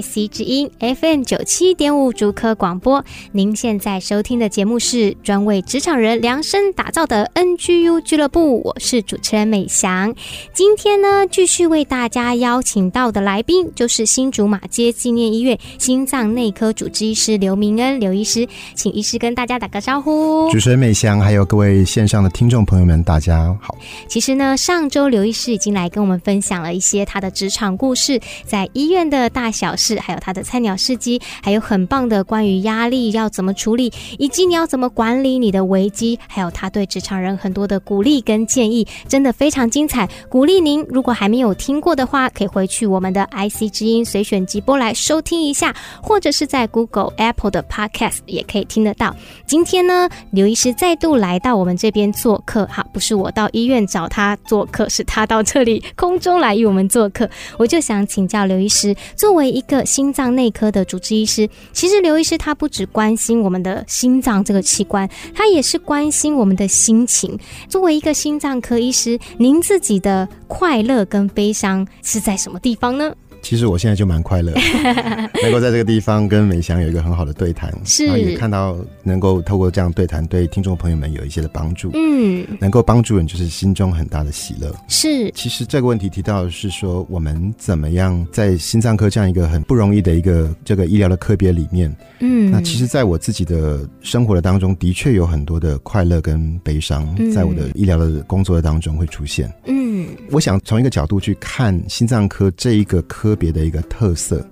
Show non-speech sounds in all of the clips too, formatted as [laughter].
IC 之音 FM 九七点五主科广播，您现在收听的节目是专为职场人量身打造的 NGU 俱乐部，我是主持人美翔。今天呢，继续为大家邀请到的来宾就是新竹马街纪念医院心脏内科主治医师刘明恩刘医师，请医师跟大家打个招呼。主持人美翔，还有各位线上的听众朋友们，大家好。其实呢，上周刘医师已经来跟我们分享了一些他的职场故事，在医院的。的大小还有他的菜鸟司机，还有很棒的关于压力要怎么处理，以及你要怎么管理你的危机，还有他对职场人很多的鼓励跟建议，真的非常精彩。鼓励您，如果还没有听过的话，可以回去我们的 IC 之音随选集播来收听一下，或者是在 Google、Apple 的 Podcast 也可以听得到。今天呢，刘医师再度来到我们这边做客，哈，不是我到医院找他做客，是他到这里空中来与我们做客。我就想请教刘医师。作为一个心脏内科的主治医师，其实刘医师他不只关心我们的心脏这个器官，他也是关心我们的心情。作为一个心脏科医师，您自己的快乐跟悲伤是在什么地方呢？其实我现在就蛮快乐，[laughs] 能够在这个地方跟美翔有一个很好的对谈，是，然后也看到能够透过这样对谈，对听众朋友们有一些的帮助，嗯，能够帮助人就是心中很大的喜乐。是，其实这个问题提到的是说，我们怎么样在心脏科这样一个很不容易的一个这个医疗的科别里面，嗯，那其实在我自己的生活的当中，的确有很多的快乐跟悲伤，在我的医疗的工作的当中会出现，嗯，我想从一个角度去看心脏科这一个科别的一个特色，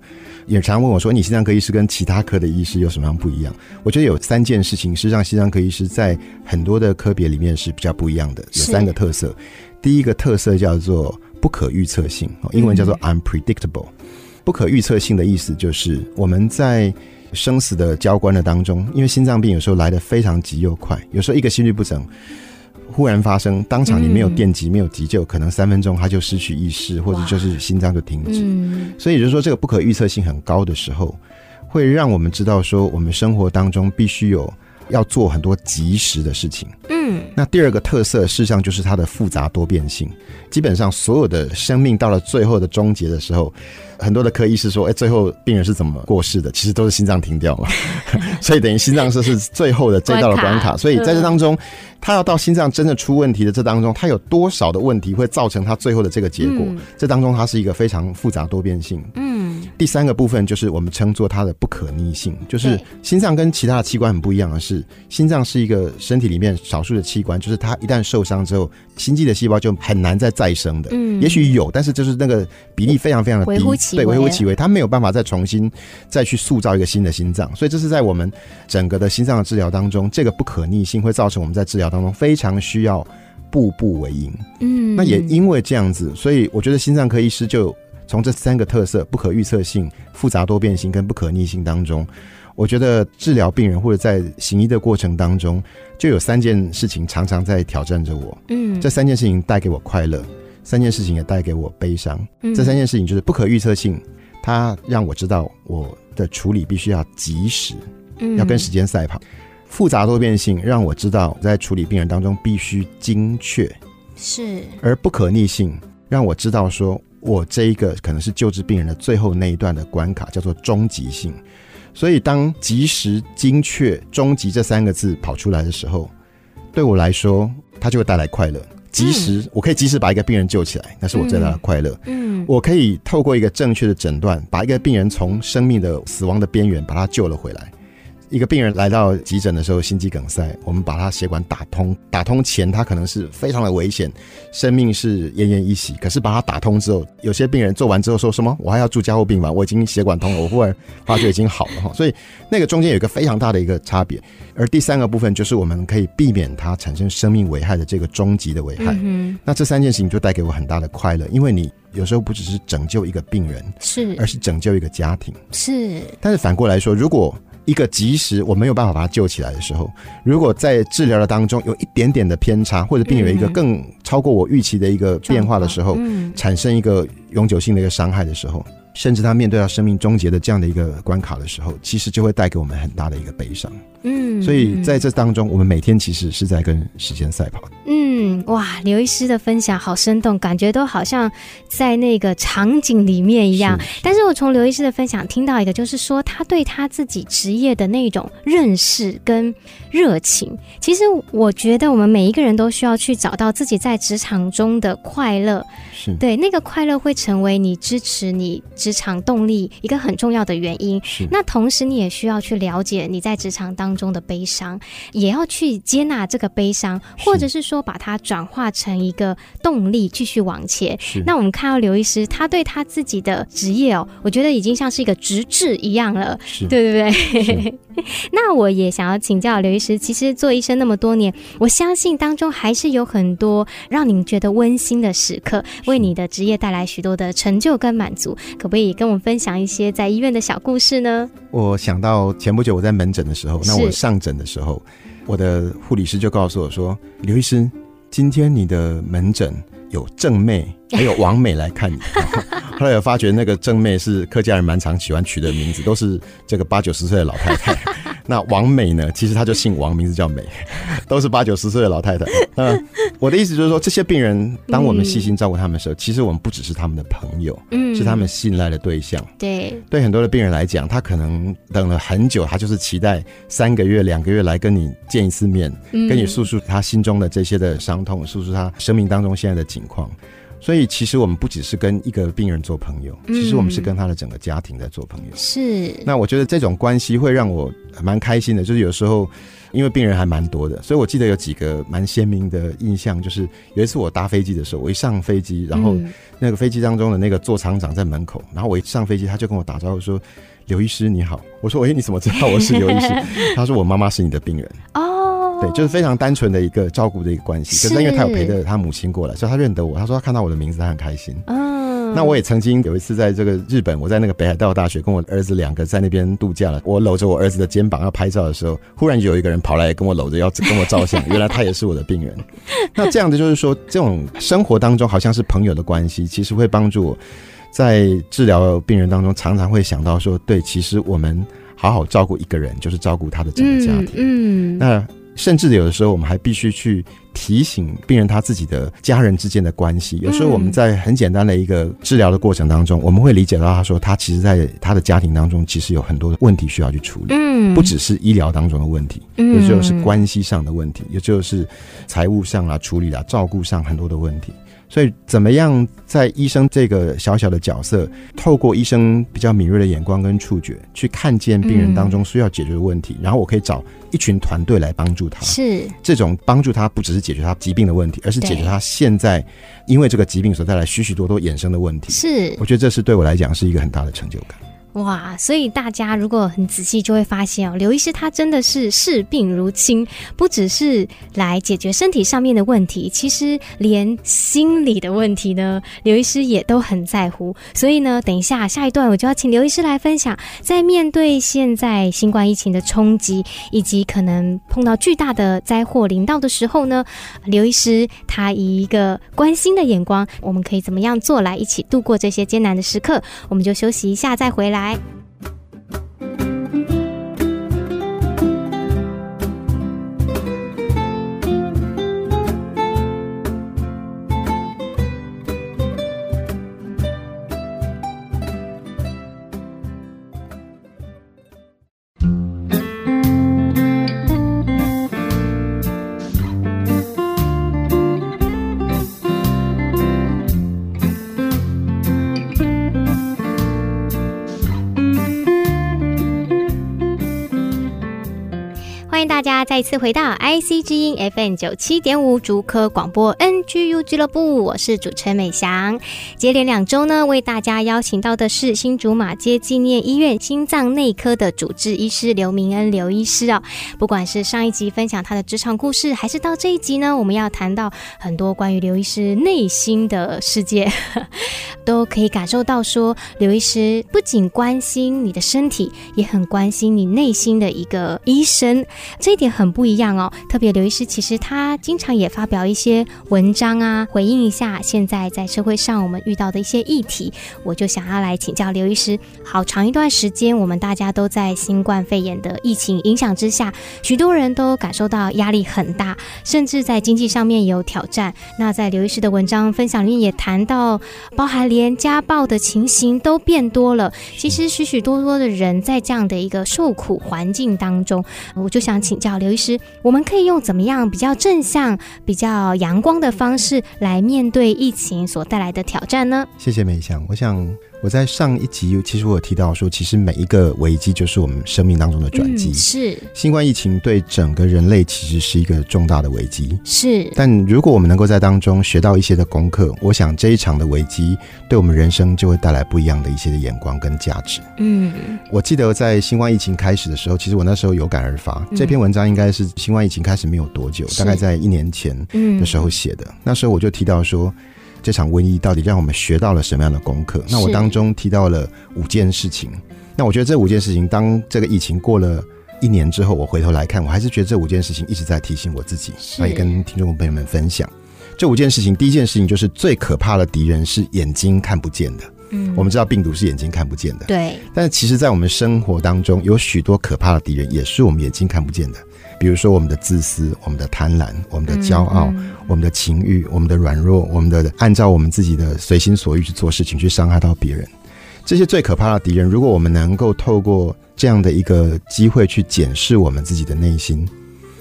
也常问我说：“你心脏科医师跟其他科的医师有什么样不一样？”我觉得有三件事情是让心脏科医师在很多的科别里面是比较不一样的。有三个特色，第一个特色叫做不可预测性，英文叫做 unpredictable。不可预测性的意思就是我们在生死的交关的当中，因为心脏病有时候来得非常急又快，有时候一个心律不整。忽然发生，当场你没有电击，没有急救，可能三分钟他就失去意识，或者就是心脏就停止。所以也就是说，这个不可预测性很高的时候，会让我们知道说，我们生活当中必须有要做很多及时的事情。嗯，那第二个特色，事实上就是它的复杂多变性。基本上，所有的生命到了最后的终结的时候。很多的科医师说：“哎，最后病人是怎么过世的？其实都是心脏停掉了，[laughs] 所以等于心脏是是最后的这道的关卡。所以在这当中，他要到心脏真的出问题的这当中，他有多少的问题会造成他最后的这个结果？这当中它是一个非常复杂多变性。嗯，第三个部分就是我们称作它的不可逆性，就是心脏跟其他的器官很不一样的是，心脏是一个身体里面少数的器官，就是它一旦受伤之后，心肌的细胞就很难再再生的。嗯，也许有，但是就是那个比例非常非常的低。”对，微乎其微，它没有办法再重新再去塑造一个新的心脏，所以这是在我们整个的心脏的治疗当中，这个不可逆性会造成我们在治疗当中非常需要步步为营。嗯，那也因为这样子，所以我觉得心脏科医师就从这三个特色——不可预测性、复杂多变性跟不可逆性当中，我觉得治疗病人或者在行医的过程当中，就有三件事情常常在挑战着我。嗯，这三件事情带给我快乐。三件事情也带给我悲伤，嗯这三件事情就是不可预测性，它让我知道我的处理必须要及时，要跟时间赛跑。复杂多变性让我知道在处理病人当中必须精确，是。而不可逆性让我知道说我这一个可能是救治病人的最后那一段的关卡叫做终极性。所以当及时、精确、终极这三个字跑出来的时候，对我来说，它就会带来快乐。及时，我可以及时把一个病人救起来，那是我最大的快乐。嗯，我可以透过一个正确的诊断，把一个病人从生命的死亡的边缘把他救了回来，一个病人来到急诊的时候，心肌梗塞，我们把他血管打通，打通前他可能是非常的危险，生命是奄奄一息。可是把他打通之后，有些病人做完之后说什么？我还要住加护病房，我已经血管通了，我忽然发觉已经好了哈。所以那个中间有一个非常大的一个差别。而第三个部分就是我们可以避免它产生生命危害的这个终极的危害。嗯。那这三件事情就带给我很大的快乐，因为你有时候不只是拯救一个病人，是，而是拯救一个家庭，是。但是反过来说，如果一个及时我没有办法把它救起来的时候，如果在治疗的当中有一点点的偏差，或者病人有一个更超过我预期的一个变化的时候，产生一个永久性的一个伤害的时候，甚至他面对到生命终结的这样的一个关卡的时候，其实就会带给我们很大的一个悲伤。嗯，所以在这当中，我们每天其实是在跟时间赛跑。嗯，哇，刘医师的分享好生动，感觉都好像在那个场景里面一样。是，但是我从刘医师的分享听到一个，就是说他对他自己职业的那种认识跟热情。其实我觉得我们每一个人都需要去找到自己在职场中的快乐。是，对，那个快乐会成为你支持你职场动力一个很重要的原因。是，那同时你也需要去了解你在职场当中的悲伤，也要去接纳这个悲伤，或者是说把它转化成一个动力，继续往前。是。那我们看到刘医师，他对他自己的职业哦，我觉得已经像是一个职志一样了，是对对对。[laughs] 那我也想要请教刘医师，其实做医生那么多年，我相信当中还是有很多让您觉得温馨的时刻，为你的职业带来许多的成就跟满足。可不可以跟我们分享一些在医院的小故事呢？我想到前不久我在门诊的时候，那我上诊的时候，我的护理师就告诉我说：“刘医师，今天你的门诊有正妹还有王美来看你。” [laughs] 后来我发觉那个正妹是客家人蛮常喜欢取的名字，都是这个八九十岁的老太太。那王美呢？其实她就姓王，名字叫美，[laughs] 都是八九十岁的老太太。那我的意思就是说，这些病人，当我们细心照顾他们的时候，嗯，其实我们不只是他们的朋友，嗯，是他们信赖的对象。对，对很多的病人来讲，他可能等了很久，他就是期待三个月、两个月来跟你见一次面，嗯，跟你诉诉他心中的这些的伤痛，诉诉他生命当中现在的情况。所以，其实我们不只是跟一个病人做朋友，其实我们是跟他的整个家庭在做朋友。是。那我觉得这种关系会让我蛮开心的。就是有时候，因为病人还蛮多的，所以我记得有几个蛮鲜明的印象。就是有一次我搭飞机的时候，我一上飞机，然后那个飞机当中的那个座舱长在门口，然后我一上飞机，他就跟我打招呼说：“刘医师你好。”我说：“喂，你怎么知道我是刘医师？”他说：“我妈妈是你的病人。” [laughs] 哦。对，就是非常单纯的一个照顾的一个关系。可是因为他有陪着他母亲过来，所以他认得我。他说他看到我的名字，他很开心。嗯，那我也曾经有一次在这个日本，我在那个北海道大学跟我儿子两个在那边度假了。我搂着我儿子的肩膀要拍照的时候，忽然有一个人跑来跟我搂着要跟我照相。原来他也是我的病人。[laughs] 那这样的就是说，这种生活当中好像是朋友的关系，其实会帮助我在治疗病人当中，常常会想到说，对，其实我们好好照顾一个人，就是照顾他的整个家庭。嗯，嗯那。甚至有的时候，我们还必须去提醒病人他自己的家人之间的关系。有时候我们在很简单的一个治疗的过程当中，我们会理解到他说，他其实在他的家庭当中，其实有很多的问题需要去处理。嗯，不只是医疗当中的问题，有时候是关系上的问题，也就是财务上啊、处理啊、照顾上很多的问题。所以，怎么样在医生这个小小的角色，透过医生比较敏锐的眼光跟触觉，去看见病人当中需要解决的问题，然后我可以找一群团队来帮助他。是这种帮助他，不只是解决他疾病的问题，而是解决他现在因为这个疾病所带来许许多多衍生的问题。是，我觉得这是对我来讲是一个很大的成就感。哇，所以大家如果很仔细，就会发现哦，刘医师他真的是视病如亲，不只是来解决身体上面的问题，其实连心理的问题呢，刘医师也都很在乎。所以呢，等一下下一段我就要请刘医师来分享，在面对现在新冠疫情的冲击，以及可能碰到巨大的灾祸临到的时候呢，刘医师他以一个关心的眼光，我们可以怎么样做来一起度过这些艰难的时刻？我们就休息一下再回来。来。家再次回到 IC 之音 FM 九七点五竹科广播 NGU 俱乐部，我是主持人美翔。接连两周呢，为大家邀请到的是新竹马街纪念医院心脏内科的主治医师刘明恩刘医师哦。不管是上一集分享他的职场故事，还是到这一集呢，我们要谈到很多关于刘医师内心的世界，[laughs] 都可以感受到说，刘医师不仅关心你的身体，也很关心你内心的一个医生。这一点很很不一样哦。特别刘医师其实他经常也发表一些文章啊，回应一下现在在社会上我们遇到的一些议题。我就想要来请教刘医师，好长一段时间，我们大家都在新冠肺炎的疫情影响之下，许多人都感受到压力很大，甚至在经济上面有挑战。那在刘医师的文章分享里也谈到，包含连家暴的情形都变多了。其实许许多多的人在这样的一个受苦环境当中，我就想请教刘医师，我们可以用怎么样比较正向、比较阳光的方式来面对疫情所带来的挑战呢？谢谢美香，我想。我在上一集其实我有提到说，其实每一个危机就是我们生命当中的转机。嗯，是新冠疫情对整个人类其实是一个重大的危机。是，但如果我们能够在当中学到一些的功课，我想这一场的危机对我们人生就会带来不一样的一些的眼光跟价值。嗯，我记得在新冠疫情开始的时候，其实我那时候有感而发。这篇文章应该是新冠疫情开始没有多久，大概在一年前的时候写的。那时候我就提到说。这场瘟疫到底让我们学到了什么样的功课？那我当中提到了五件事情。那我觉得这五件事情，当这个疫情过了一年之后，我回头来看，我还是觉得这五件事情一直在提醒我自己，也跟听众朋友们分享。这五件事情，第一件事情就是最可怕的敌人是眼睛看不见的。嗯，我们知道病毒是眼睛看不见的，对。但是其实，在我们生活当中，有许多可怕的敌人也是我们眼睛看不见的。比如说，我们的自私、我们的贪婪、我们的骄傲、嗯嗯、我们的情欲、我们的软弱、我们的按照我们自己的随心所欲去做事情，去伤害到别人，这些最可怕的敌人，如果我们能够透过这样的一个机会去检视我们自己的内心，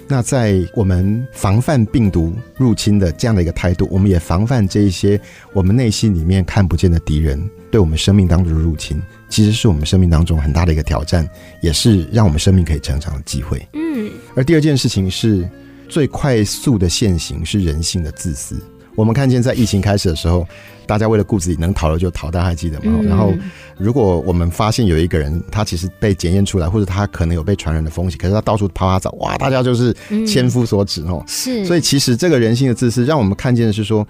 那在我们防范病毒入侵的这样的一个态度，我们也防范这一些我们内心里面看不见的敌人对我们生命当中的入侵，其实是我们生命当中很大的一个挑战，也是让我们生命可以成长的机会。嗯，而第二件事情是最快速的现行是人性的自私。我们看见在疫情开始的时候，大家为了顾自己能逃的就逃，大家还记得吗？嗯、然后，如果我们发现有一个人他其实被检验出来，或者他可能有被传染的风险，可是他到处啪啪找，哇，大家就是千夫所指哦。是，所以其实这个人性的自私，让我们看见的是说。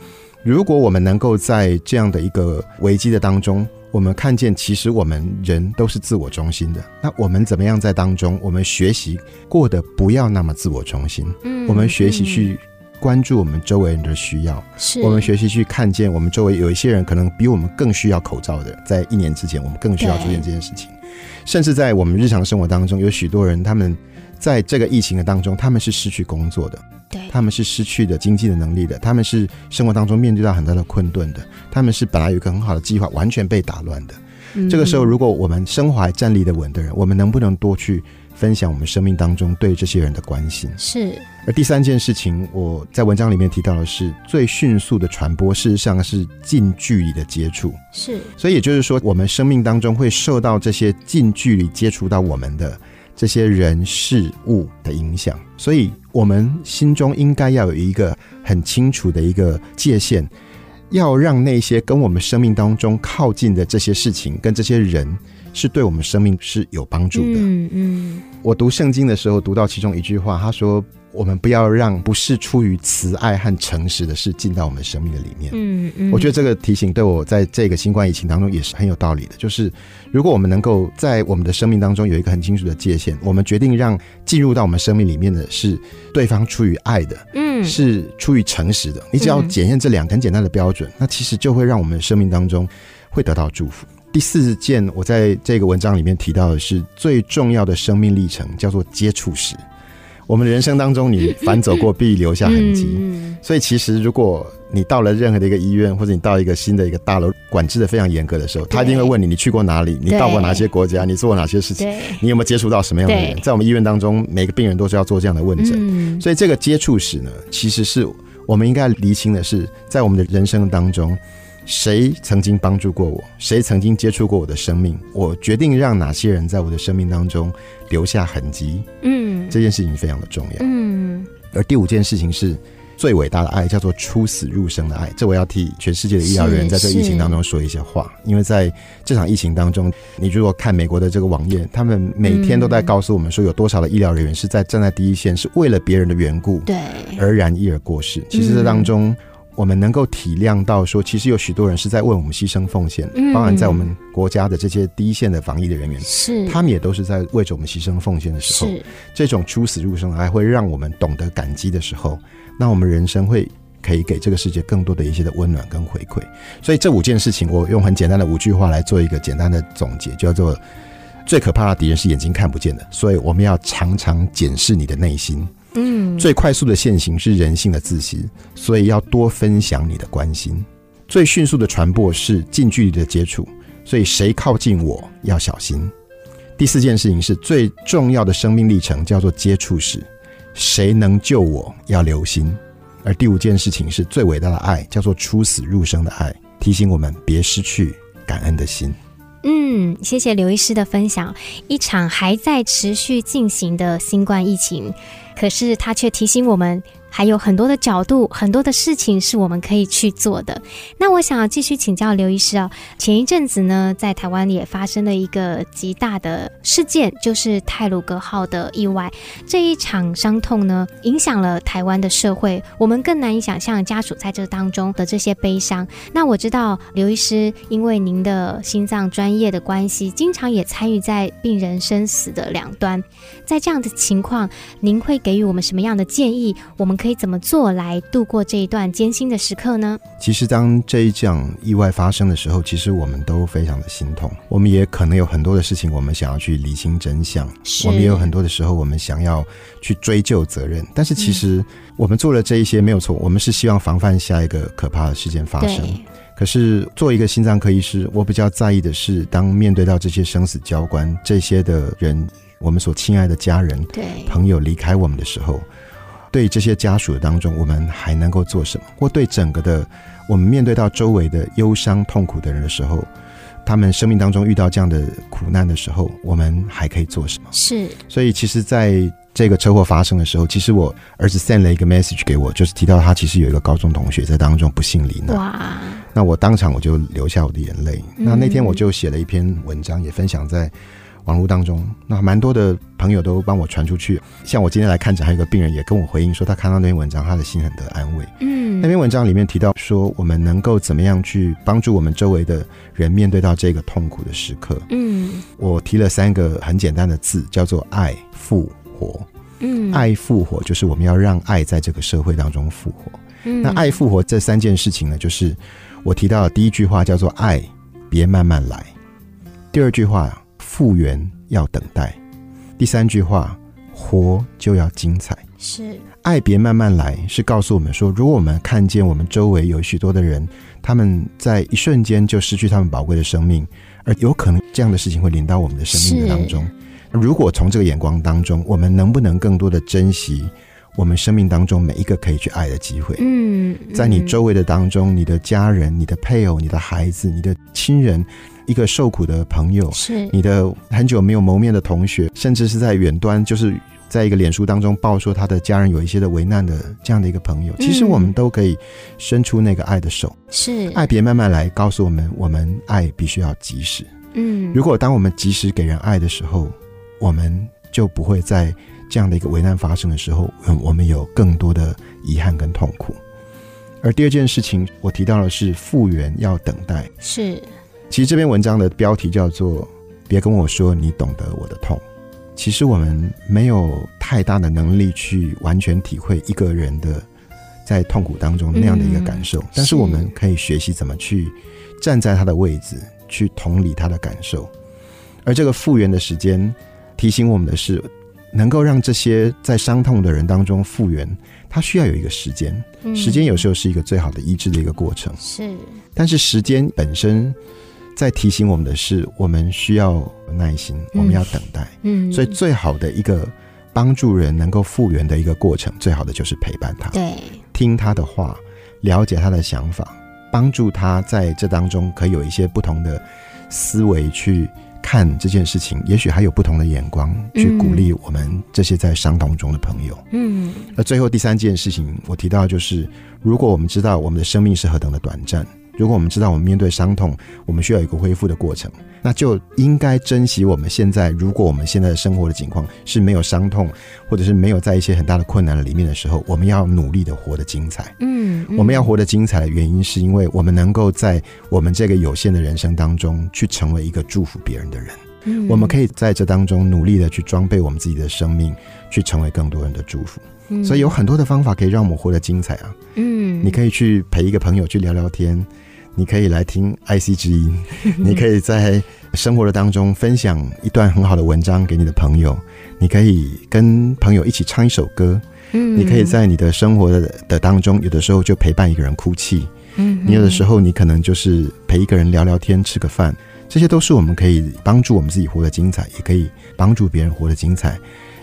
如果我们能够在这样的一个危机的当中，我们看见其实我们人都是自我中心的，那我们怎么样在当中，我们学习过得不要那么自我中心？嗯，我们学习去关注我们周围人的需要，是我们学习去看见我们周围有一些人可能比我们更需要口罩的，在一年之前我们更需要做这件事情，甚至在我们日常生活当中，有许多人他们在这个疫情的当中，他们是失去工作的。对他们是失去的经济的能力的，他们是生活当中面对到很大的困顿的，他们是本来有一个很好的计划，完全被打乱的。嗯。这个时候，如果我们身怀站立的稳的人，我们能不能多去分享我们生命当中对这些人的关心？是。而第三件事情，我在文章里面提到的是最迅速的传播，事实上是近距离的接触。是。所以也就是说，我们生命当中会受到这些近距离接触到我们的。这些人事物的影响，所以我们心中应该要有一个很清楚的一个界限，要让那些跟我们生命当中靠近的这些事情跟这些人，是对我们生命是有帮助的。嗯嗯，我读圣经的时候读到其中一句话，他说。我们不要让不是出于慈爱和诚实的事进到我们生命的里面。嗯嗯，我觉得这个提醒对我在这个新冠疫情当中也是很有道理的。就是如果我们能够在我们的生命当中有一个很清楚的界限，我们决定让进入到我们生命里面的是对方出于爱的，嗯，是出于诚实的。你只要检验这两个很简单的标准，那其实就会让我们生命当中会得到祝福。第四件，我在这个文章里面提到的是最重要的生命历程，叫做接触史。我们人生当中，你反走过必留下痕迹。所以，其实如果你到了任何的一个医院，或者你到一个新的一个大楼，管制的非常严格的时候，他一定会问你：你去过哪里？你到过哪些国家？你做过哪些事情？你有没有接触到什么样的人？在我们医院当中，每个病人都是要做这样的问诊。所以，这个接触史呢，其实是我们应该厘清的是，在我们的人生当中，谁曾经帮助过我，谁曾经接触过我的生命，我决定让哪些人在我的生命当中留下痕迹。嗯，这件事情非常的重要。嗯，而第五件事情是。最伟大的爱叫做出死入生的爱，这我要替全世界的医疗人员在这个疫情当中说一些话。因为在这场疫情当中，你如果看美国的这个网页，他们每天都在告诉我们说，有多少的医疗人员是在站在第一线，是为了别人的缘故，对，而然一而过世。其实这当中，我们能够体谅到说，其实有许多人是在为我们牺牲奉献，包含在我们国家的这些第一线的防疫的人员，是他们也都是在为着我们牺牲奉献的时候，这种出死入生还会让我们懂得感激的时候。那我们人生会可以给这个世界更多的一些的温暖跟回馈，所以这五件事情，我用很简单的五句话来做一个简单的总结，叫做最可怕的敌人是眼睛看不见的，所以我们要常常检视你的内心。嗯，最快速的现行是人性的自私，所以要多分享你的关心。最迅速的传播是近距离的接触，所以谁靠近我要小心。第四件事情是最重要的生命历程，叫做接触史。谁能救我？要留心。而第五件事情是最伟大的爱，叫做出死入生的爱，提醒我们别失去感恩的心。嗯，谢谢刘医师的分享。一场还在持续进行的新冠疫情，可是他却提醒我们。还有很多的角度，很多的事情是我们可以去做的。那我想要继续请教刘医师哦。前一阵子呢，在台湾也发生了一个极大的事件，就是泰鲁格号的意外。这一场伤痛呢，影响了台湾的社会，我们更难以想象家属在这当中的这些悲伤。那我知道刘医师，因为您的心脏专业的关系，经常也参与在病人生死的两端。在这样的情况，您会给予我们什么样的建议？我们可以怎么做来度过这一段艰辛的时刻呢？其实，当这一场意外发生的时候，其实我们都非常的心痛。我们也可能有很多的事情，我们想要去理清真相。我们也有很多的时候，我们想要去追究责任。但是，其实我们做了这一些没有错。我们是希望防范下一个可怕的事件发生。可是，作为一个心脏科医师，我比较在意的是，当面对到这些生死交关，这些的人，我们所亲爱的家人、对朋友离开我们的时候。对这些家属当中，我们还能够做什么？或对整个的我们面对到周围的忧伤痛苦的人的时候，他们生命当中遇到这样的苦难的时候，我们还可以做什么？是。所以，其实在这个车祸发生的时候，其实我儿子 send 了一个 message 给我，就是提到他其实有一个高中同学在当中不幸罹难。哇！那我当场我就流下我的眼泪。嗯。那那天我就写了一篇文章，也分享在。网络当中，那蛮多的朋友都帮我传出去。像我今天来看诊，还有一个病人也跟我回应说，他看到那篇文章，他的心很得安慰。嗯，那篇文章里面提到说，我们能够怎么样去帮助我们周围的人面对到这个痛苦的时刻。嗯，我提了三个很简单的字，叫做爱复活。嗯，爱复活就是我们要让爱在这个社会当中复活。嗯，那爱复活这三件事情呢，就是我提到的第一句话叫做爱，别慢慢来。第二句话。复原要等待，第三句话，活就要精彩。是爱别慢慢来，是告诉我们说，如果我们看见我们周围有许多的人，他们在一瞬间就失去他们宝贵的生命，而有可能这样的事情会临到我们的生命的当中。如果从这个眼光当中，我们能不能更多的珍惜我们生命当中每一个可以去爱的机会？嗯，在你周围的当中，你的家人、你的配偶、你的孩子、你的亲人。一个受苦的朋友，是你的很久没有谋面的同学，甚至是在远端，就是在一个脸书当中报说他的家人有一些的为难的这样的一个朋友，其实我们都可以伸出那个爱的手，是爱别慢慢来，告诉我们，我们爱必须要及时。嗯，如果当我们及时给人爱的时候，我们就不会在这样的一个危难发生的时候，嗯，我们有更多的遗憾跟痛苦。而第二件事情，我提到的是复原要等待，是。其实这篇文章的标题叫做“别跟我说你懂得我的痛”。其实我们没有太大的能力去完全体会一个人的在痛苦当中那样的一个感受，但是我们可以学习怎么去站在他的位置，去同理他的感受。而这个复原的时间提醒我们的是，能够让这些在伤痛的人当中复原，它需要有一个时间。时间有时候是一个最好的医治的一个过程。是，但是时间本身。在提醒我们的是，我们需要耐心，我们要等待。嗯，所以最好的一个帮助人能够复原的一个过程，最好的就是陪伴他，对，听他的话，了解他的想法，帮助他在这当中可以有一些不同的思维去看这件事情，也许还有不同的眼光去鼓励我们这些在伤痛中的朋友。嗯，那最后第三件事情，我提到就是，如果我们知道我们的生命是何等的短暂。如果我们知道我们面对伤痛，我们需要有一个恢复的过程，那就应该珍惜我们现在。如果我们现在的生活的情况是没有伤痛，或者是没有在一些很大的困难的里面的时候，我们要努力的活得精彩。嗯，嗯，我们要活得精彩的原因，是因为我们能够在我们这个有限的人生当中，去成为一个祝福别人的人。嗯，我们可以在这当中努力的去装备我们自己的生命，去成为更多人的祝福。嗯，所以有很多的方法可以让我们活得精彩啊。嗯，你可以去陪一个朋友去聊聊天。你可以来听 IC 之音，[laughs] 你可以在生活的当中分享一段很好的文章给你的朋友，你可以跟朋友一起唱一首歌，嗯，你可以在你的生活的的当中，有的时候就陪伴一个人哭泣，嗯，你有的时候你可能就是陪一个人聊聊天，吃个饭，这些都是我们可以帮助我们自己活得精彩，也可以帮助别人活得精彩，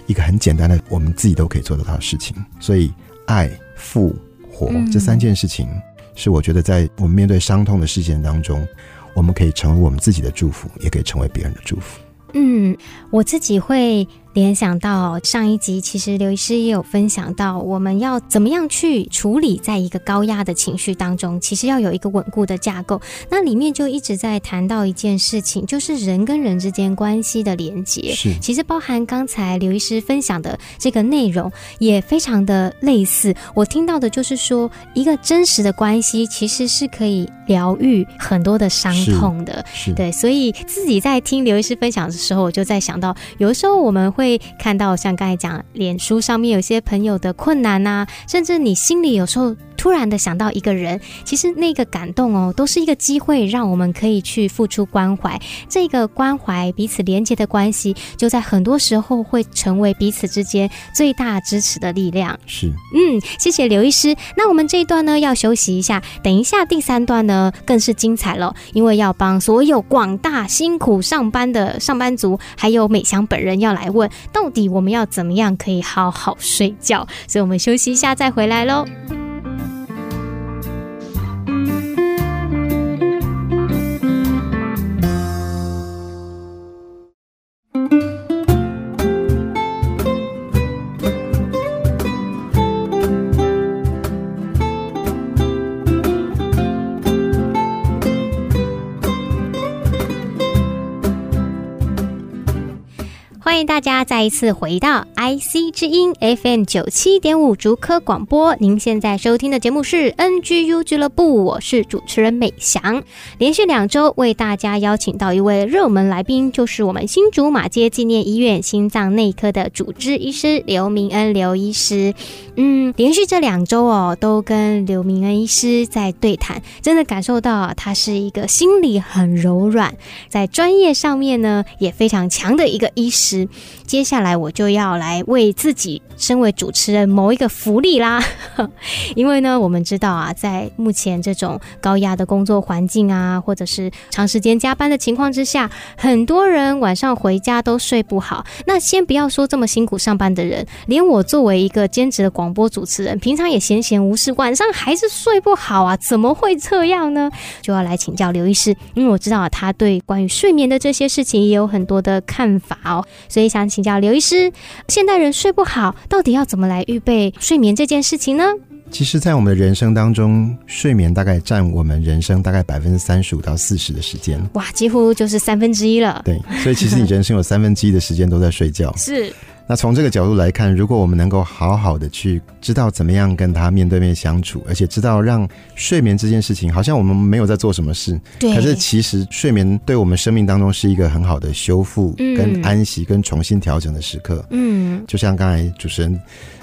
一个很简单的我们自己都可以做得到的事情。所以，爱、复、活这三件事情。是我觉得，在我们面对伤痛的事件当中，我们可以成为我们自己的祝福，也可以成为别人的祝福。嗯，我自己会。联想到上一集，其实刘医师也有分享到，我们要怎么样去处理在一个高压的情绪当中，其实要有一个稳固的架构。那里面就一直在谈到一件事情，就是人跟人之间关系的连接。是，其实包含刚才刘医师分享的这个内容，也非常的类似。我听到的就是说，一个真实的关系其实是可以疗愈很多的伤痛的。是，对，所以自己在听刘医师分享的时候，我就在想到，有的时候我们会。看到像刚才讲，脸书上面有些朋友的困难啊，甚至你心里有时候。突然的想到一个人，其实那个感动哦，都是一个机会，让我们可以去付出关怀。这个关怀彼此连接的关系，就在很多时候会成为彼此之间最大支持的力量。是，嗯，谢谢刘医师。那我们这一段呢，要休息一下，等一下第三段呢更是精彩了，因为要帮所有广大辛苦上班的上班族，还有美香本人要来问，到底我们要怎么样可以好好睡觉？所以我们休息一下再回来喽。大家再一次回到 IC 之音 FM 九七点五竹科广播。您现在收听的节目是 NGU 俱乐部，我是主持人美翔。连续两周为大家邀请到一位热门来宾，就是我们新竹马街纪念医院心脏内科的主治医师刘明恩刘医师。嗯，连续这两周哦，都跟刘明恩医师在对谈，真的感受到啊他是一个心里很柔软，在专业上面呢也非常强的一个医师。接下来我就要来为自己身为主持人谋一个福利啦，[laughs] 因为呢，我们知道啊，在目前这种高压的工作环境啊，或者是长时间加班的情况之下，很多人晚上回家都睡不好。那先不要说这么辛苦上班的人，连我作为一个兼职的广播主持人，平常也闲闲无事，晚上还是睡不好啊，怎么会这样呢？就要来请教刘医师，因为我知道啊，他对关于睡眠的这些事情也有很多的看法哦。所以想请教刘医师，现代人睡不好，到底要怎么来预备睡眠这件事情呢？其实，在我们的人生当中，睡眠大概占我们人生大概百分之三十五到四十的时间。哇，几乎就是三分之一了。对，所以其实你人生有三分之一的时间都在睡觉。[laughs] 是。那从这个角度来看，如果我们能够好好的去知道怎么样跟他面对面相处，而且知道让睡眠这件事情，好像我们没有在做什么事，对。可是其实睡眠对我们生命当中是一个很好的修复、跟安息、跟重新调整的时刻。嗯，就像刚才主持人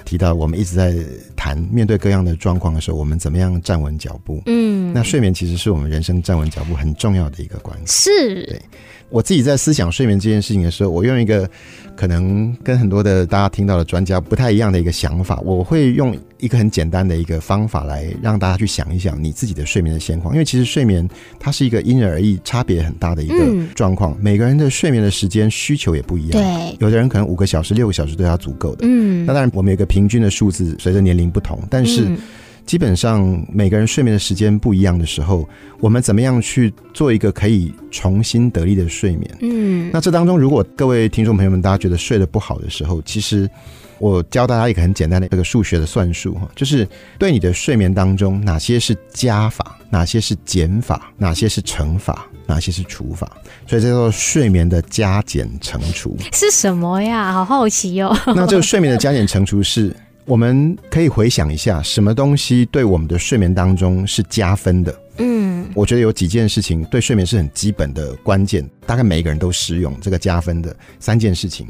提到，我们一直在谈面对各样的状况的时候，我们怎么样站稳脚步？嗯，那睡眠其实是我们人生站稳脚步很重要的一个关系。是。对。我自己在思想睡眠这件事情的时候，我用一个可能跟很多的大家听到的专家不太一样的一个想法，我会用一个很简单的一个方法来让大家去想一想你自己的睡眠的现况。因为其实睡眠它是一个因人而异、差别很大的一个状况，每个人的睡眠的时间需求也不一样。对，有的人可能五个小时、六个小时都要足够的。嗯，那当然我们有一个平均的数字，随着年龄不同，但是。基本上每个人睡眠的时间不一样的时候，我们怎么样去做一个可以重新得力的睡眠？嗯，那这当中，如果各位听众朋友们大家觉得睡得不好的时候，其实我教大家一个很简单的这个数学的算术哈，就是对你的睡眠当中哪些是加法，哪些是减法，哪些是乘法。哪些是除法？所以这叫做睡眠的加减乘除是什么呀？好好奇哦。那这个睡眠的加减乘除是，我们可以回想一下，什么东西对我们的睡眠当中是加分的？嗯，我觉得有几件事情对睡眠是很基本的关键，大概每个人都适用这个加分的三件事情。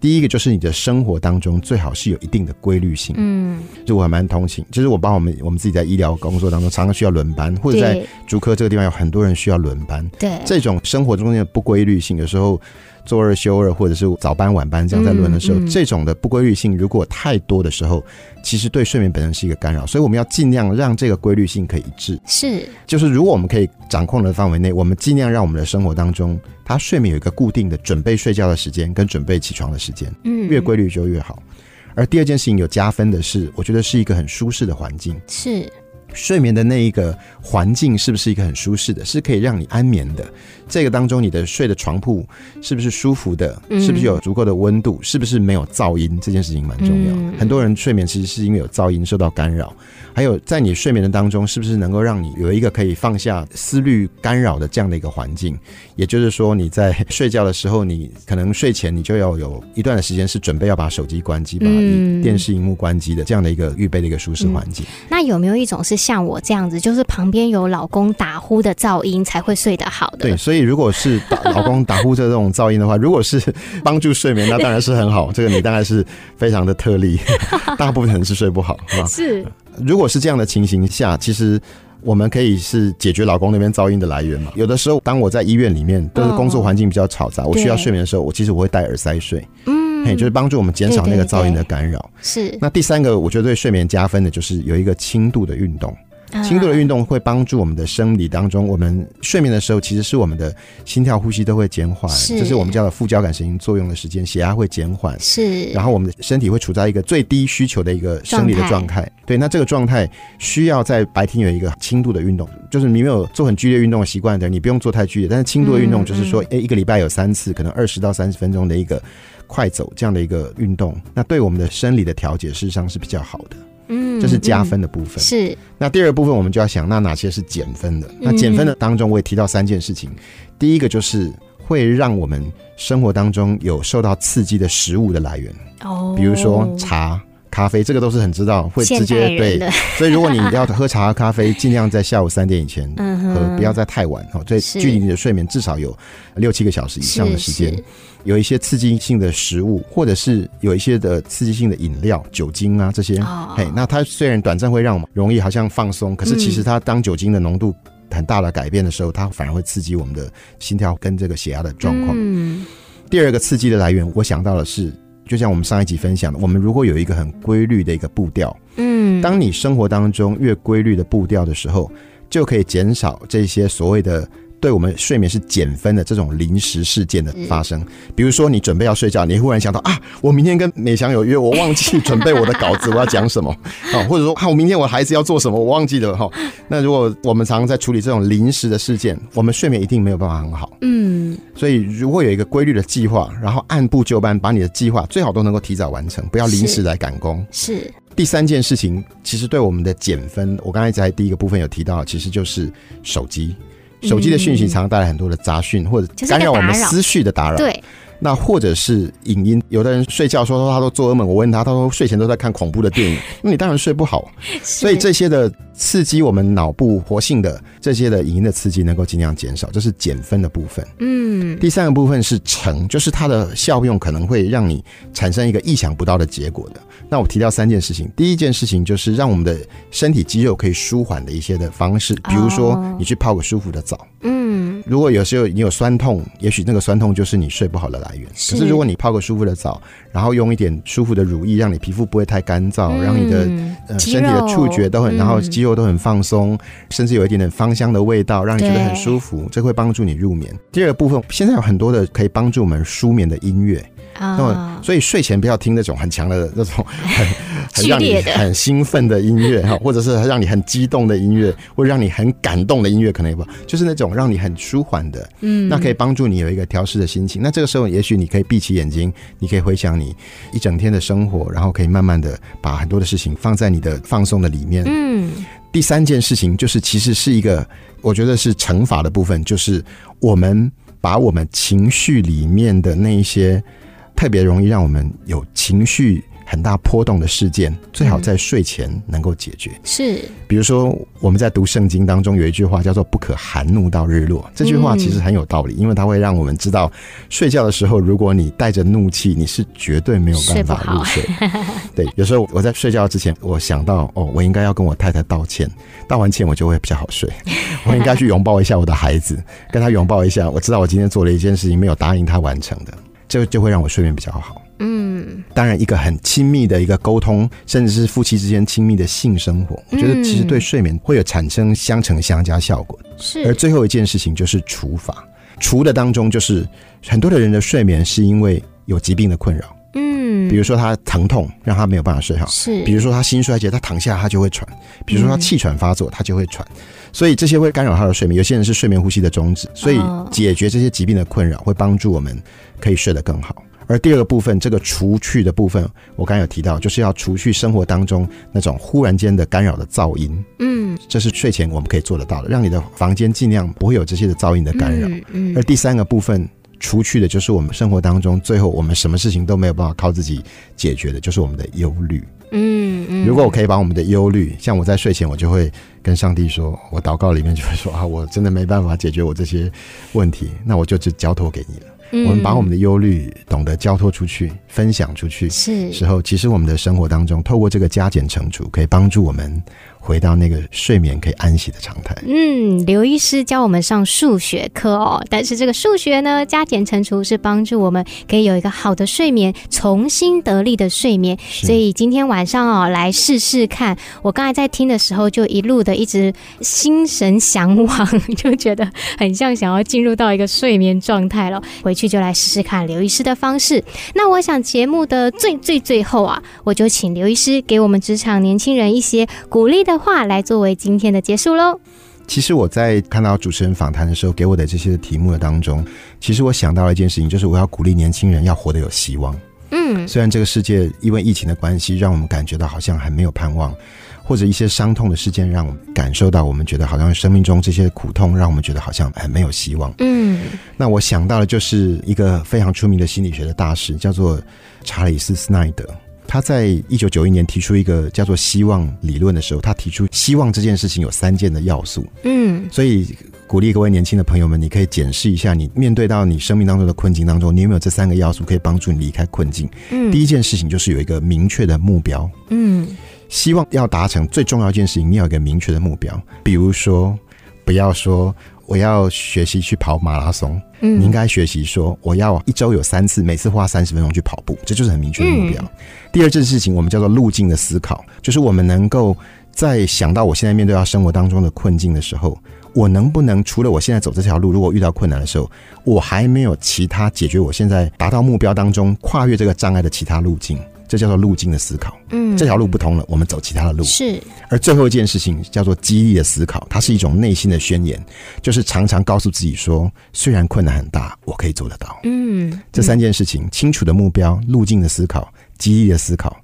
第一个就是你的生活当中最好是有一定的规律性，嗯，就我还蛮同情，就是我帮我们我们自己在医疗工作当中常常需要轮班，或者在主科这个地方有很多人需要轮班，对，这种生活中间的不规律性，有时候。周二休二，或者是早班晚班这样在轮的时候，嗯嗯、这种的不规律性如果太多的时候，其实对睡眠本身是一个干扰。所以我们要尽量让这个规律性可以一致。是，就是如果我们可以掌控的范围内，我们尽量让我们的生活当中，它睡眠有一个固定的准备睡觉的时间跟准备起床的时间，嗯，越规律就越好。而第二件事情有加分的是，我觉得是一个很舒适的环境。是。睡眠的那一个环境是不是一个很舒适的，是可以让你安眠的？这个当中，你的睡的床铺是不是舒服的？是不是有足够的温度？是不是没有噪音？这件事情蛮重要。很多人睡眠其实是因为有噪音受到干扰。还有，在你睡眠的当中，是不是能够让你有一个可以放下思虑干扰的这样的一个环境？也就是说，你在睡觉的时候，你可能睡前你就要有一段的时间是准备要把手机关机，把电视荧幕关机的这样的一个预备的一个舒适环境。那有没有一种是像我这样子，就是旁边有老公打呼的噪音才会睡得好的？对，所以如果是打老公打呼的这种噪音的话，如果是帮助睡眠，那当然是很好。这个你当然是非常的特例，[laughs] 大部分人是睡不好，是。如果是这样的情形下，其实我们可以是解决老公那边噪音的来源嘛。有的时候，当我在医院里面，都是工作环境比较嘈杂，哦、我需要睡眠的时候，我其实我会戴耳塞睡，嗯，嘿，就是帮助我们减少那个噪音的干扰。是。那第三个，我觉得对睡眠加分的就是有一个轻度的运动。轻度的运动会帮助我们的生理当中，我们睡眠的时候，其实是我们的心跳、呼吸都会减缓，这是我们叫的副交感神经作用的时间，血压会减缓，是，然后我们的身体会处在一个最低需求的一个生理的状态。对，那这个状态需要在白天有一个轻度的运动，就是你没有做很剧烈运动的习惯的人，你不用做太剧烈，但是轻度的运动就是说，哎，一个礼拜有三次，可能二十到三十分钟的一个快走这样的一个运动，那对我们的生理的调节事实上是比较好的。嗯，这是加分的部分。是，那第二部分我们就要想，那哪些是减分的？那减分的当中，我也提到三件事情。第一个就是会让我们生活当中有受到刺激的食物的来源。哦，比如说茶。咖啡这个都是很知道会直接对，[laughs] 所以如果你要喝茶和咖啡，尽量在下午三点以前 [laughs] 喝，不要再太晚哦。所以距离你的睡眠至少有六七个小时以上的时间。有一些刺激性的食物，或者是有一些的刺激性的饮料、酒精啊这些，嘿，那它虽然短暂会让我们容易好像放松，可是其实它当酒精的浓度很大的改变的时候，它反而会刺激我们的心跳跟这个血压的状况。嗯，第二个刺激的来源，我想到的是。就像我们上一集分享的，我们如果有一个很规律的一个步调，嗯，当你生活当中越规律的步调的时候，就可以减少这些所谓的。对我们睡眠是减分的这种临时事件的发生，比如说你准备要睡觉，你忽然想到啊，我明天跟美翔有约，我忘记准备我的稿子，我要讲什么啊？[laughs] 或者说啊，我明天我孩子要做什么，我忘记了哈。那如果我们常常在处理这种临时的事件，我们睡眠一定没有办法很好。嗯，所以如果有一个规律的计划，然后按部就班把你的计划最好都能够提早完成，不要临时来赶工。是，是第三件事情，其实对我们的减分，我刚才在第一个部分有提到，其实就是手机。手机的讯息常常带来很多的杂讯，或者干扰我们思绪的打扰。对。那或者是影音，有的人睡觉说说他都做噩梦，我问他，他说睡前都在看恐怖的电影，那你当然睡不好。[laughs] 所以这些的刺激我们脑部活性的这些的影音的刺激，能够尽量减少，这是减分的部分。嗯，第三个部分是成，就是它的效用可能会让你产生一个意想不到的结果的。那我提到三件事情，第一件事情就是让我们的身体肌肉可以舒缓的一些的方式，比如说你去泡个舒服的澡。嗯，如果有时候你有酸痛，也许那个酸痛就是你睡不好的来源。可是如果你泡个舒服的澡，然后用一点舒服的乳液，让你皮肤不会太干燥，让你的呃身体的触觉都很，然后肌肉都很放松，甚至有一点点芳香的味道，让你觉得很舒服，这会帮助你入眠。第二个部分，现在有很多的可以帮助我们舒眠的音乐。啊、哦，所以睡前不要听那种很强的那种 [laughs] 很 [laughs] 很让你很兴奋的音乐哈，或者是让你很激动的音乐，或者让你很感动的音乐，可能也不就是那种让你很舒缓的，嗯，那可以帮助你有一个调试的心情。那这个时候，也许你可以闭起眼睛，你可以回想你一整天的生活，然后可以慢慢的把很多的事情放在你的放松的里面。嗯，第三件事情就是，其实是一个我觉得是惩罚的部分，就是我们。把我们情绪里面的那一些特别容易让我们有情绪很大波动的事件，最好在睡前能够解决。是，比如说我们在读圣经当中有一句话叫做“不可含怒到日落”，这句话其实很有道理，因为它会让我们知道，睡觉的时候如果你带着怒气，你是绝对没有办法入睡。[laughs] [laughs] 对，有时候我在睡觉之前，我想到哦，我应该要跟我太太道歉，道完歉我就会比较好睡。[laughs] 我应该去拥抱一下我的孩子，跟他拥抱一下，我知道我今天做了一件事情没有答应他完成的，这就会让我睡眠比较好。嗯，当然，一个很亲密的一个沟通，甚至是夫妻之间亲密的性生活，我觉得其实对睡眠会有产生相乘相加效果。是，而最后一件事情就是除法，除的当中就是很多的人的睡眠是因为有疾病的困扰。嗯，比如说他疼痛让他没有办法睡好，是，比如说他心衰竭，他躺下他就会喘，比如说他气喘发作，他就会喘，所以这些会干扰他的睡眠。有些人是睡眠呼吸的终止，所以解决这些疾病的困扰会帮助我们可以睡得更好。而第二个部分，这个除去的部分，我刚才有提到，就是要除去生活当中那种忽然间的干扰的噪音。嗯，这是睡前我们可以做得到的，让你的房间尽量不会有这些的噪音的干扰。嗯，嗯，而第三个部分，除去的就是我们生活当中最后我们什么事情都没有办法靠自己解决的，就是我们的忧虑。嗯嗯，如果我可以把我们的忧虑，像我在睡前，我就会跟上帝说，我祷告里面就会说啊，我真的没办法解决我这些问题，那我就只交托给你了。嗯、我们把我们的忧虑懂得交托出去，分享出去，是时候，其实我们的生活当中，透过这个加减乘除，可以帮助我们。回到那个睡眠可以安息的常态。嗯，刘医师教我们上数学课哦，但是这个数学呢，加减乘除是帮助我们可以有一个好的睡眠，重新得力的睡眠。所以今天晚上哦，来试试看。我刚才在听的时候，就一路的一直心神向往，就觉得很像想要进入到一个睡眠状态了。回去就来试试看刘医师的方式。那我想节目的最最最后啊，我就请刘医师给我们职场年轻人一些鼓励的。的话来作为今天的结束喽。其实我在看到主持人访谈的时候，给我的这些题目的当中，其实我想到了一件事情，就是我要鼓励年轻人要活得有希望。嗯，虽然这个世界因为疫情的关系，让我们感觉到好像还没有盼望，或者一些伤痛的事件让我们感受到，我们觉得好像生命中这些苦痛让我们觉得好像还没有希望。嗯，那我想到的就是一个非常出名的心理学的大师，叫做查理斯·斯奈德。他在一九九一年提出一个叫做希望理论的时候，他提出希望这件事情有三件的要素。嗯，所以鼓励各位年轻的朋友们，你可以检视一下，你面对到你生命当中的困境当中，你有没有这三个要素可以帮助你离开困境？嗯，第一件事情就是有一个明确的目标。嗯，希望要达成最重要一件事情，你要有一个明确的目标。比如说，不要说。我要学习去跑马拉松，嗯，你应该学习说，我要一周有三次，每次花三十分钟去跑步，这就是很明确的目标。嗯。第二件事情，我们叫做路径的思考，就是我们能够在想到我现在面对到生活当中的困境的时候，我能不能除了我现在走这条路，如果遇到困难的时候，我还没有其他解决我现在达到目标当中跨越这个障碍的其他路径。这叫做路径的思考。嗯，这条路不通了，我们走其他的路。是。而最后一件事情叫做激励的思考，它是一种内心的宣言，就是常常告诉自己说，虽然困难很大，我可以做得到。嗯，这三件事情：清楚的目标、路径的思考、激励的思考，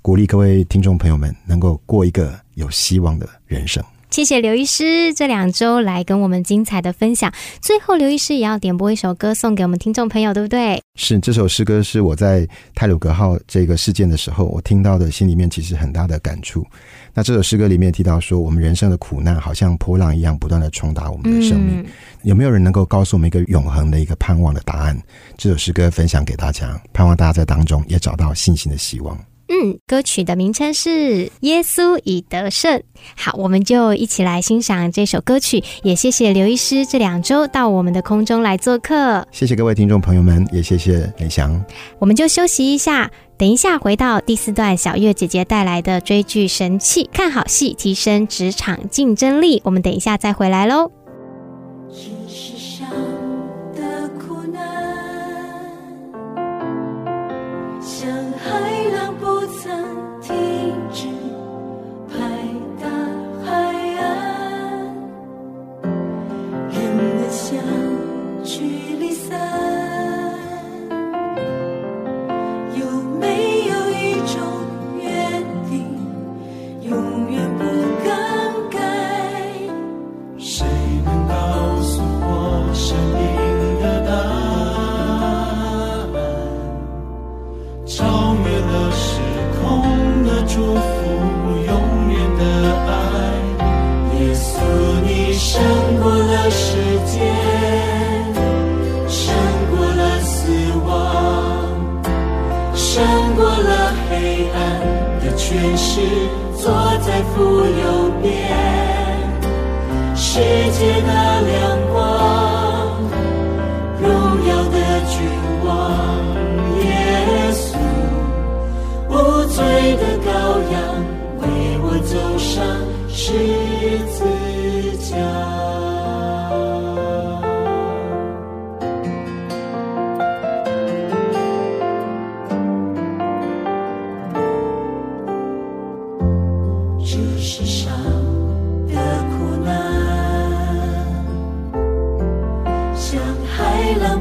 鼓励各位听众朋友们能够过一个有希望的人生。谢谢刘医师这两周来跟我们精彩的分享。最后，刘医师也要点播一首歌送给我们听众朋友，对不对？是，这首诗歌是我在泰鲁格号这个事件的时候，我听到的，心里面其实很大的感触。那这首诗歌里面提到说，我们人生的苦难好像波浪一样，不断的冲打我们的生命。嗯。有没有人能够告诉我们一个永恒的一个盼望的答案？这首诗歌分享给大家，盼望大家在当中也找到信心的希望。嗯，歌曲的名称是《耶稣已得胜》。好，我们就一起来欣赏这首歌曲。也谢谢刘医师这两周到我们的空中来做客。谢谢各位听众朋友们，也谢谢林翔。我们就休息一下，等一下回到第四段，小月姐姐带来的追剧神器，看好戏，提升职场竞争力。我们等一下再回来喽。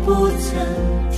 不曾。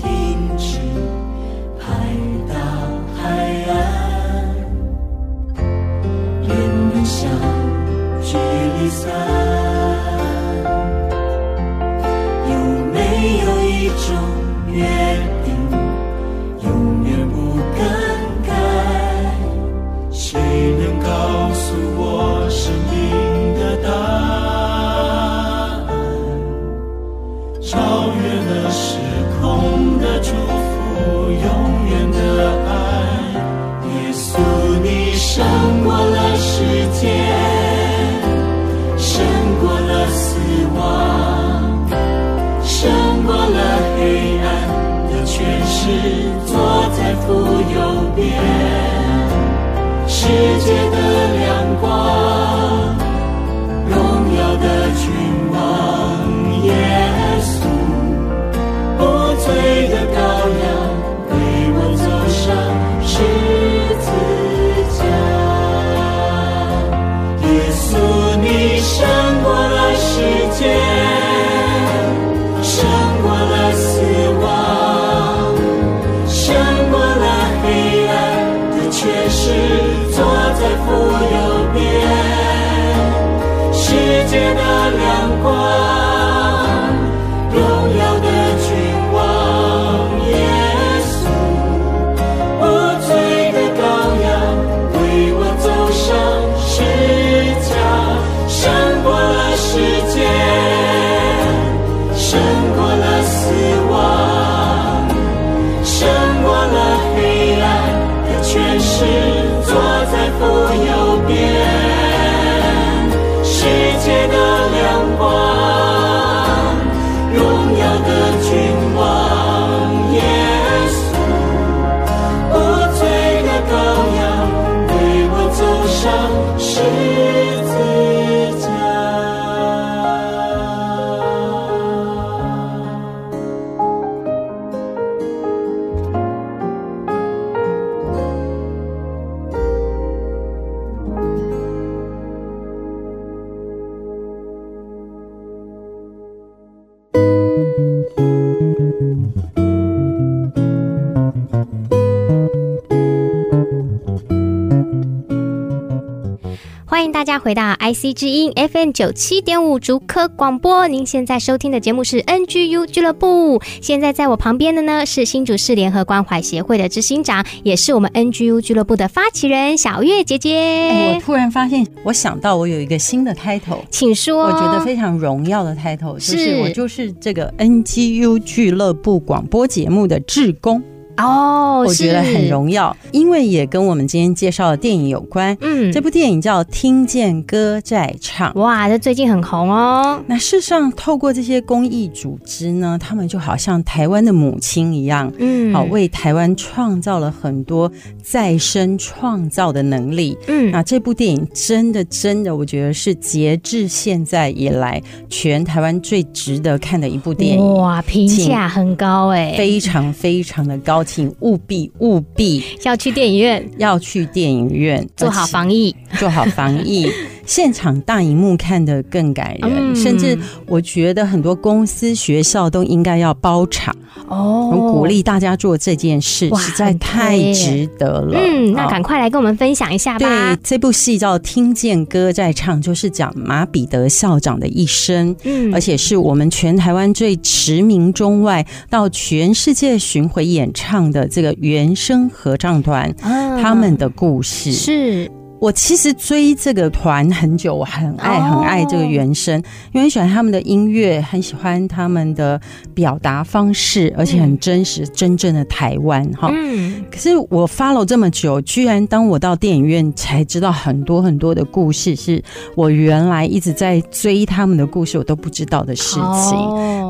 IC 之音 FM 九七点五竹科广播，您现在收听的节目是 NGU 俱乐部。现在在我旁边的呢是新竹市联合关怀协会的执行长，也是我们 NGU 俱乐部的发起人小月姐姐。欸，我突然发现，我想到我有一个新的 title，请说。我觉得非常荣耀的 title，就是我就是这个 NGU 俱乐部广播节目的志工。哦，我觉得很荣耀，因为也跟我们今天介绍的电影有关。嗯，这部电影叫《听见歌在唱》，哇，这最近很红哦。那事实上，透过这些公益组织呢，他们就好像台湾的母亲一样，嗯，好，为台湾创造了很多再生创造的能力。嗯，那这部电影真的真的，我觉得是截至现在以来全台湾最值得看的一部电影。哇，评价很高哎，非常非常的高。要请务必务必。要去电影院，要去电影院。做好防疫，做好防疫。[laughs] 现场大荧幕看得更感人，嗯、甚至我觉得很多公司学校都应该要包场哦，我鼓励大家做这件事，实在太值得了。嗯，那赶快来跟我们分享一下吧。对，这部戏叫《听见歌在唱》，就是讲马彼得校长的一生，嗯，而且是我们全台湾最驰名中外到全世界巡回演唱的这个原声合唱团，嗯、他们的故事是。我其实追这个团很久，我很爱很爱这个原声，因为很喜欢他们的音乐，很喜欢他们的表达方式，而且很真实，真正的台湾哈。嗯。可是我 follow 这么久，居然当我到电影院才知道很多很多的故事，是我原来一直在追他们的故事，我都不知道的事情。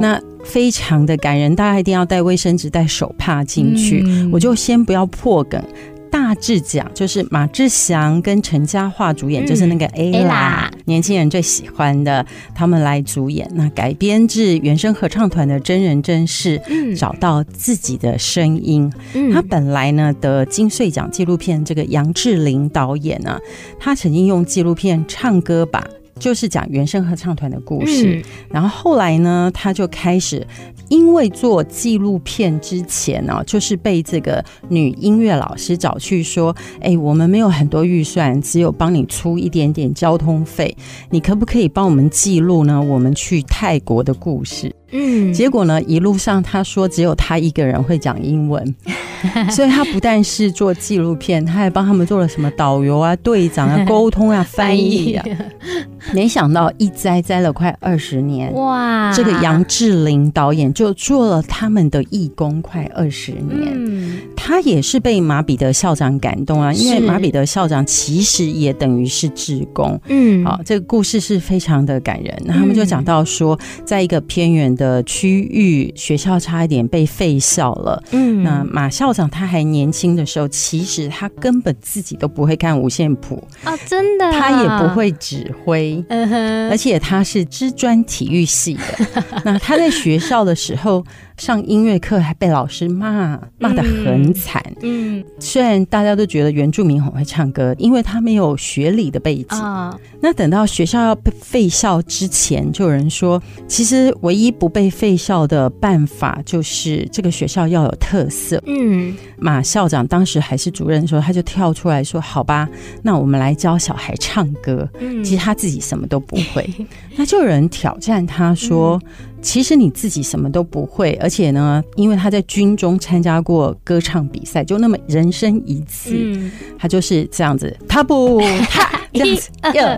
那非常的感人，大家一定要带卫生纸、带手帕进去。我就先不要破梗。大致讲，就是马志祥跟陈嘉桦主演，嗯、就是那个 Ella，年轻人最喜欢的，他们来主演。那改编自原声合唱团的真人真事，嗯、找到自己的声音。嗯、他本来呢得金穗奖纪录片，这个杨志林导演呢、啊，他曾经用纪录片唱歌吧。就是讲原声合唱团的故事，嗯、然后后来呢，他就开始因为做纪录片之前呢、就是被这个女音乐老师找去说：“哎，我们没有很多预算，只有帮你出一点点交通费，你可不可以帮我们记录呢？我们去泰国的故事。”嗯，结果呢，一路上他说只有他一个人会讲英文，[laughs] 所以他不但是做纪录片，他还帮他们做了什么导游啊、队长啊、沟通啊、翻译啊。[laughs] 没想到一栽栽了快二十年，哇！这个杨志林导演就做了他们的义工快二十年。嗯，他也是被马彼得校长感动啊，因为马彼得校长其实也等于是志工。嗯，好，这个故事是非常的感人。他们就讲到说，在一个偏远的区域，学校差一点被废校了。嗯，那马校长他还年轻的时候，其实他根本自己都不会看五线谱啊，真的，他也不会指挥，嗯哼，而且他是资专体育系的。[laughs] 那他在学校的时候。上音乐课还被老师骂，骂的很惨。嗯，虽然大家都觉得原住民很会唱歌，因为他没有学理的背景。啊，那等到学校要被废校之前，就有人说，其实唯一不被废校的办法就是这个学校要有特色。嗯，马校长当时还是主任的时候，他就跳出来说：“好吧，那我们来教小孩唱歌。”嗯，其实他自己什么都不会。[laughs] 那就有人挑战他说。其实你自己什么都不会，而且呢，因为他在军中参加过歌唱比赛，就那么人生一次，嗯、他就是这样子，他不 [laughs] [laughs] 他这样子，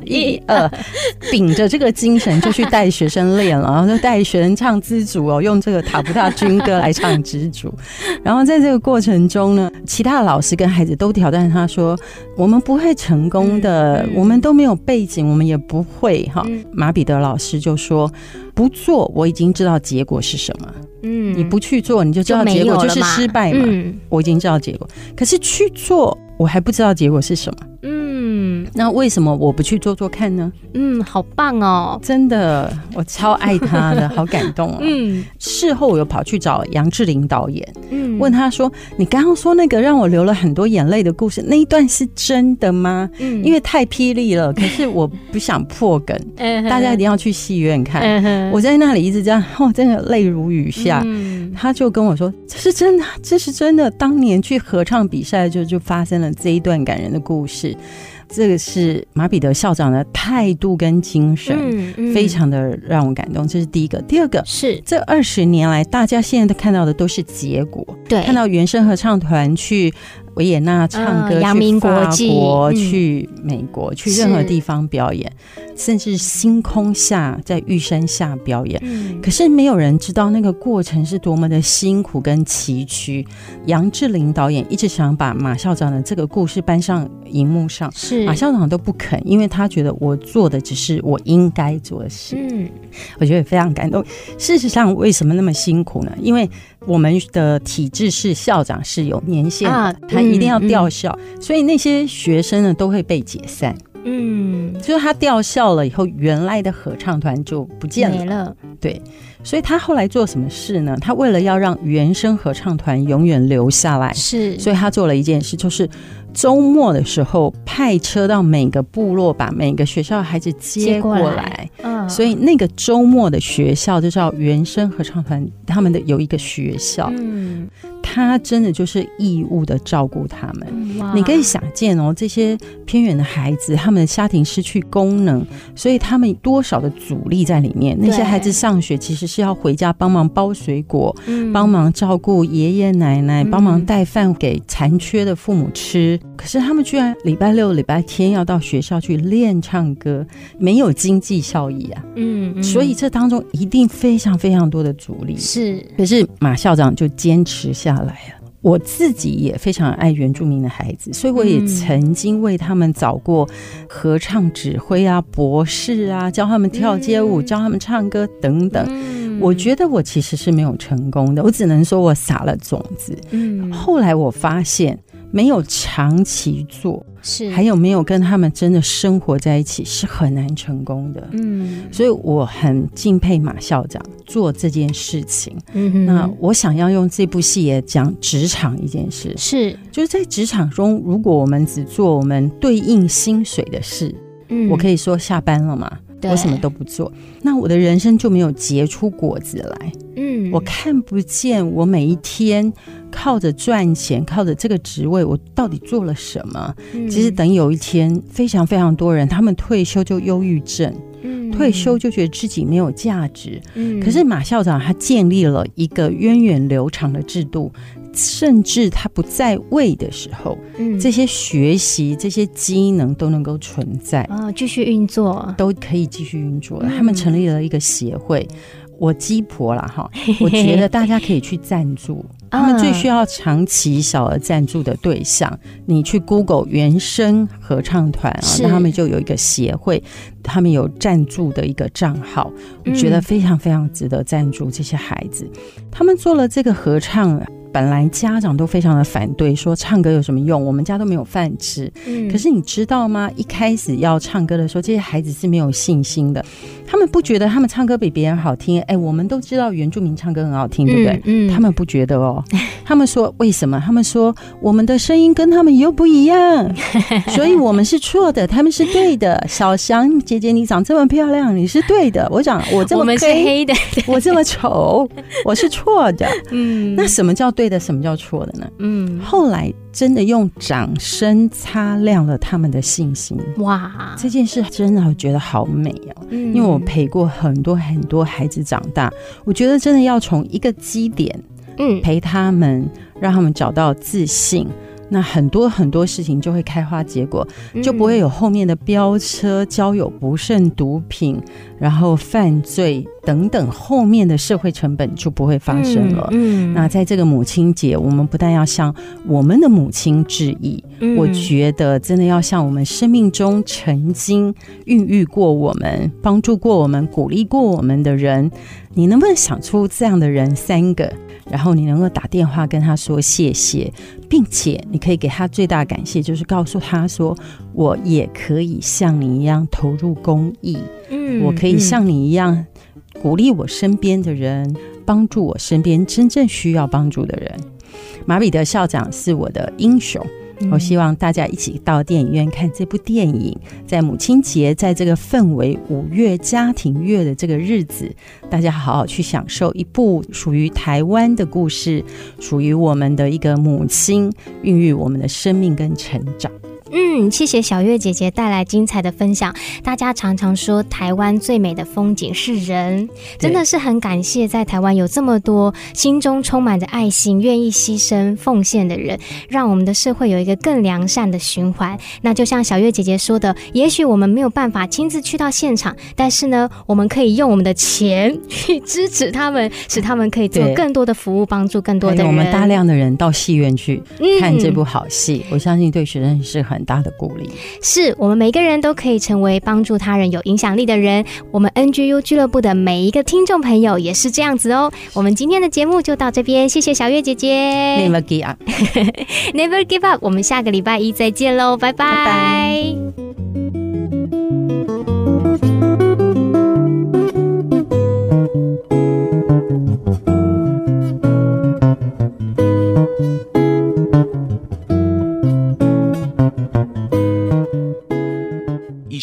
一、二、二，秉着这个精神就去带学生练了，然后就带学生唱知足哦，用这个塔布塔军歌来唱知足。然后在这个过程中呢，其他的老师跟孩子都挑战他说：“我们不会成功的，嗯、我们都没有背景，我们也不会。”哈，马彼得老师就说。不做，我已经知道结果是什么。嗯，你不去做，你就知道结果就是失败嘛。嗯，我已经知道结果，可是去做，我还不知道结果是什么。嗯，那为什么我不去做做看呢？嗯，好棒哦，真的，我超爱他的，[laughs] 好感动哦。嗯，事后我又跑去找杨志玲导演，嗯，问他说：“你刚刚说那个让我流了很多眼泪的故事，那一段是真的吗？”嗯，因为太霹雳了，可是我不想破梗，大家一定要去戏院看。我在那里一直这样，哦，真的泪如雨下。嗯，他就跟我说：“这是真的，这是真的。当年去合唱比赛就就发生了这一段感人的故事。”这个是马彼得校长的态度跟精神，嗯嗯、非常的让我感动。这是第一个，第二个是这二十年来，大家现在都看到的都是结果，对，看到原声合唱团去。维也纳唱歌，扬名国际，去美国，去任何地方表演，甚至星空下，在玉山下表演。可是没有人知道那个过程是多么的辛苦跟崎岖。杨志林导演一直想把马校长的这个故事搬上荧幕上，是马校长都不肯，因为他觉得我做的只是我应该做的事。嗯，我觉得非常感动。事实上，为什么那么辛苦呢？因为我们的体制是校长是有年限的，他一定要调校，所以那些学生呢都会被解散。嗯，就是他调校了以后，原来的合唱团就不见了。没了。对，所以他后来做什么事呢？他为了要让原声合唱团永远留下来，是，所以他做了一件事，就是。周末的时候派车到每个部落，把每个学校的孩子接过来。嗯，所以那个周末的学校就叫原声合唱团，他们的有一个学校。嗯，他真的就是义务的照顾他们。嗯，你可以想见哦，这些偏远的孩子，他们的家庭失去功能，所以他们多少的阻力在里面。那些孩子上学其实是要回家帮忙包水果，嗯，帮忙照顾爷爷奶奶，帮忙带饭给残缺的父母吃。可是他们居然礼拜六、礼拜天要到学校去练唱歌，没有经济效益啊！嗯，嗯，所以这当中一定非常非常多的阻力。是，可是马校长就坚持下来了。我自己也非常爱原住民的孩子，所以我也曾经为他们找过合唱指挥啊、博士啊，教他们跳街舞、教他们唱歌等等。我觉得我其实是没有成功的，我只能说我撒了种子。嗯，后来我发现。没有长期做，是还有没有跟他们真的生活在一起，是很难成功的。嗯，所以我很敬佩马校长做这件事情。嗯哼，那我想要用这部戏也讲职场一件事，是就是在职场中，如果我们只做我们对应薪水的事，嗯，我可以说下班了嘛。我什么都不做，那我的人生就没有结出果子来。嗯，我看不见我每一天靠着赚钱，靠着这个职位，我到底做了什么？嗯，其实等有一天，非常非常多人，他们退休就忧郁症，嗯，退休就觉得自己没有价值。嗯，可是马校长他建立了一个源远流长的制度。甚至他不在位的时候，嗯，这些学习、这些机能都能够存在啊，继续运作，都可以继续运作。他们成立了一个协会，我鸡婆了哈，[laughs] 我觉得大家可以去赞助。他们最需要长期小额赞助的对象，你去 Google 原声合唱团啊，那他们就有一个协会，他们有赞助的一个账号，我觉得非常非常值得赞助这些孩子。他们做了这个合唱。本来家长都非常的反对，说唱歌有什么用？我们家都没有饭吃。嗯，可是你知道吗？一开始要唱歌的时候，这些孩子是没有信心的。他们不觉得他们唱歌比别人好听。哎，我们都知道原住民唱歌很好听，对不对？嗯，他们不觉得哦。[laughs] 他们说为什么？他们说我们的声音跟他们又不一样，[laughs] 所以我们是错的，他们是对的。小翔姐姐，你长这么漂亮，你是对的。我长我这么黑，我们是黑的，我这么丑，我是错的。嗯，那什么叫对？对的，什么叫错的呢？嗯，后来真的用掌声擦亮了他们的信心。哇，这件事真的我觉得好美哦。嗯，因为我陪过很多很多孩子长大，我觉得真的要从一个基点，嗯，陪他们，让他们找到自信。那很多很多事情就会开花结果，就不会有后面的飙车、交友不慎、毒品，然后犯罪等等，后面的社会成本就不会发生了。嗯，那在这个母亲节，我们不但要向我们的母亲致意，我觉得真的要向我们生命中曾经孕育过我们、帮助过我们、鼓励过我们的人，你能不能想出这样的人三个？然后你能够打电话跟他说谢谢，并且你可以给他最大感谢，就是告诉他说，我也可以像你一样投入公益，嗯，我可以像你一样鼓励我身边的人，帮助我身边真正需要帮助的人。马彼得校长是我的英雄。我希望大家一起到电影院看这部电影，在母亲节，在这个氛围五月家庭月的这个日子，大家好好去享受一部属于台湾的故事，属于我们的一个母亲，孕育我们的生命跟成长。嗯，谢谢小月姐姐带来精彩的分享。大家常常说台湾最美的风景是人，真的是很感谢在台湾有这么多心中充满着爱心、愿意牺牲奉献的人，让我们的社会有一个更良善的循环。那就像小月姐姐说的，也许我们没有办法亲自去到现场，但是呢，我们可以用我们的钱 [laughs] 去支持他们，使他们可以做更多的服务，帮助更多的人。我们大量的人到戏院去看这部好戏，嗯、我相信对学生是很大的鼓励，是我们每个人都可以成为帮助他人有影响力的人。我们 NGU 俱乐部的每一个听众朋友也是这样子哦。我们今天的节目就到这边，谢谢小月姐姐。Never give up，Never [laughs] give up。我们下个礼拜一再见喽，拜拜。